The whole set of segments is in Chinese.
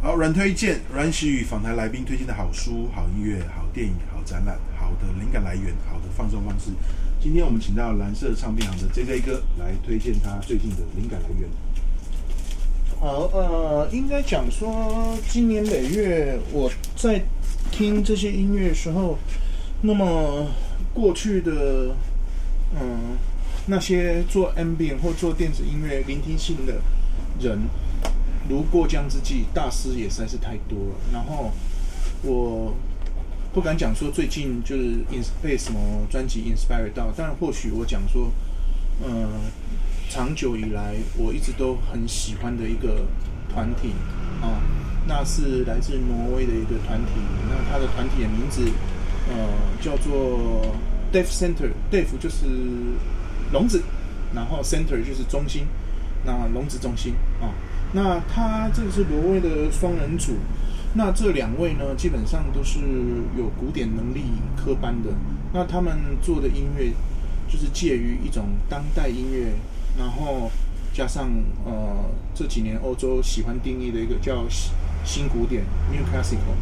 好，阮推荐，阮喜与访谈来宾推荐的好书、好音乐、好电影、好展览、好的灵感来源、好的放松方式。今天我们请到蓝色唱片行的 JJ 哥来推荐他最近的灵感来源。好，呃，应该讲说，今年累月我在听这些音乐的时候，那么过去的，嗯，那些做 ambient 或做电子音乐聆听性的人。如过江之鲫，大师也实在是太多了。然后我不敢讲说最近就是 ins 被什么专辑 inspire 到，但或许我讲说，嗯，长久以来我一直都很喜欢的一个团体啊，那是来自挪威的一个团体。那他的团体的名字，呃，叫做 Deaf Center，Def 就是笼子，然后 Center 就是中心，那笼子中心啊。那他这个是挪威的双人组，那这两位呢，基本上都是有古典能力科班的。那他们做的音乐，就是介于一种当代音乐，然后加上呃这几年欧洲喜欢定义的一个叫新古典 （New Classical），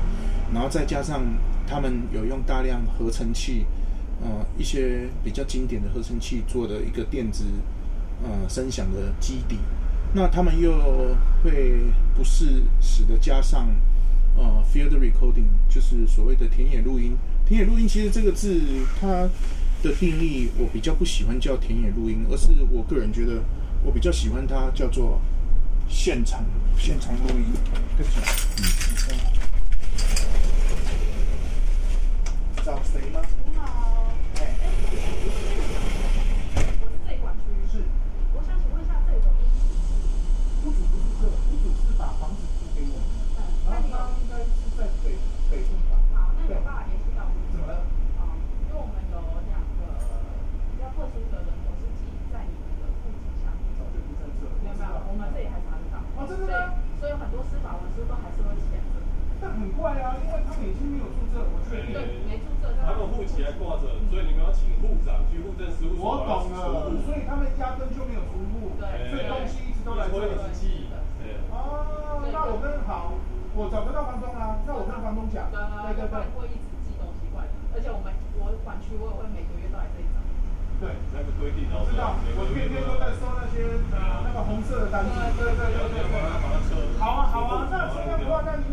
然后再加上他们有用大量合成器，呃一些比较经典的合成器做的一个电子呃声响的基底。那他们又会不适时的加上呃 field recording，就是所谓的田野录音。田野录音其实这个字它的定义，我比较不喜欢叫田野录音，而是我个人觉得我比较喜欢它叫做现场现场录音。对不起，嗯，找谁吗？不到房东啊，那我跟房东讲。对对对会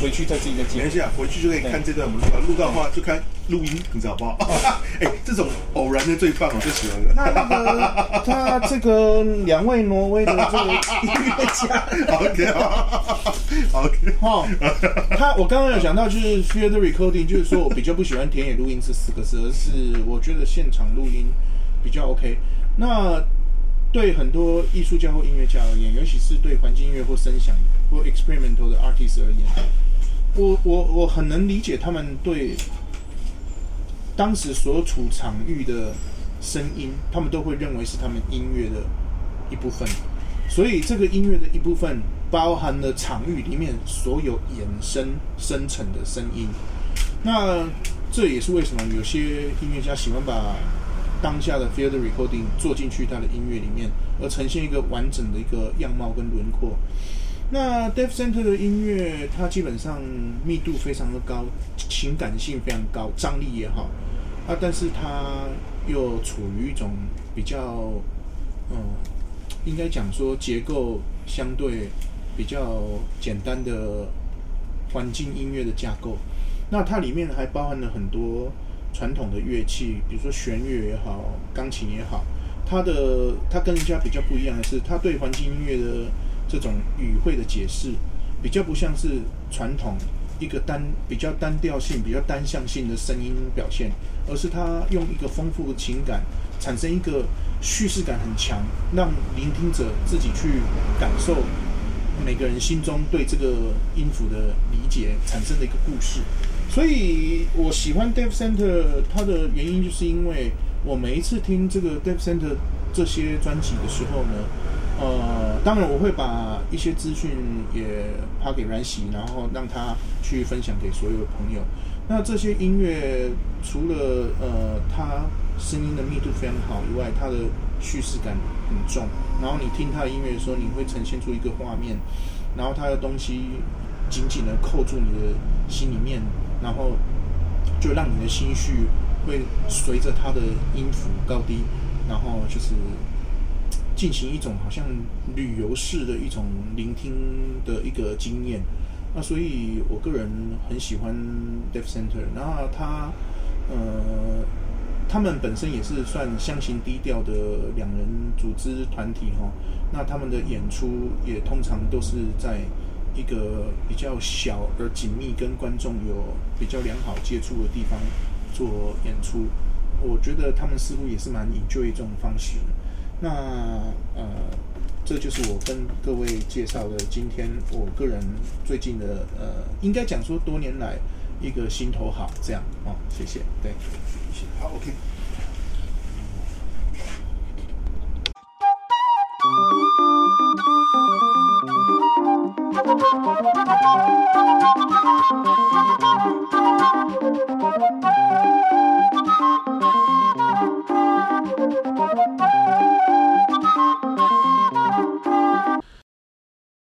回去再自己再剪。等一下，回去就可以看这段我们录录到的话，就看录音，你知道不好？哎、欸，这种偶然的最棒，我最喜欢了。那那个他这个两位挪威的这个音乐家，OK，OK，好，他我刚刚有讲到，就是 field recording，就是说我比较不喜欢田野录音这四个字，而是我觉得现场录音比较 OK。那对很多艺术家或音乐家而言，尤其是对环境音乐或声响或 experimental 的 artist 而言，我我我很能理解他们对当时所处场域的声音，他们都会认为是他们音乐的一部分。所以这个音乐的一部分包含了场域里面所有衍生生成的声音。那这也是为什么有些音乐家喜欢把当下的 field recording 做进去他的音乐里面，而呈现一个完整的一个样貌跟轮廓。那 Def Center 的音乐，它基本上密度非常的高，情感性非常高，张力也好啊，但是它又处于一种比较嗯。应该讲说结构相对比较简单的环境音乐的架构，那它里面还包含了很多传统的乐器，比如说弦乐也好，钢琴也好。它的它跟人家比较不一样的是，它对环境音乐的这种语汇的解释，比较不像是传统一个单比较单调性、比较单向性的声音表现，而是它用一个丰富的情感产生一个。叙事感很强，让聆听者自己去感受每个人心中对这个音符的理解产生的一个故事。所以我喜欢 Def Center，它的原因就是因为我每一次听这个 Def Center 这些专辑的时候呢，呃，当然我会把一些资讯也发给阮喜，然后让他去分享给所有的朋友。那这些音乐除了呃，他声音的密度非常好以外，它的叙事感很重。然后你听他的音乐的时候，你会呈现出一个画面，然后他的东西紧紧的扣住你的心里面，然后就让你的心绪会随着他的音符高低，然后就是进行一种好像旅游式的一种聆听的一个经验。那所以我个人很喜欢 Def Center，然后他呃。他们本身也是算相形低调的两人组织团体哈，那他们的演出也通常都是在一个比较小而紧密、跟观众有比较良好接触的地方做演出。我觉得他们似乎也是蛮 enjoy 这种方式。那呃，这就是我跟各位介绍的今天我个人最近的呃，应该讲说多年来一个心头好这样哦，谢谢，对。好，OK。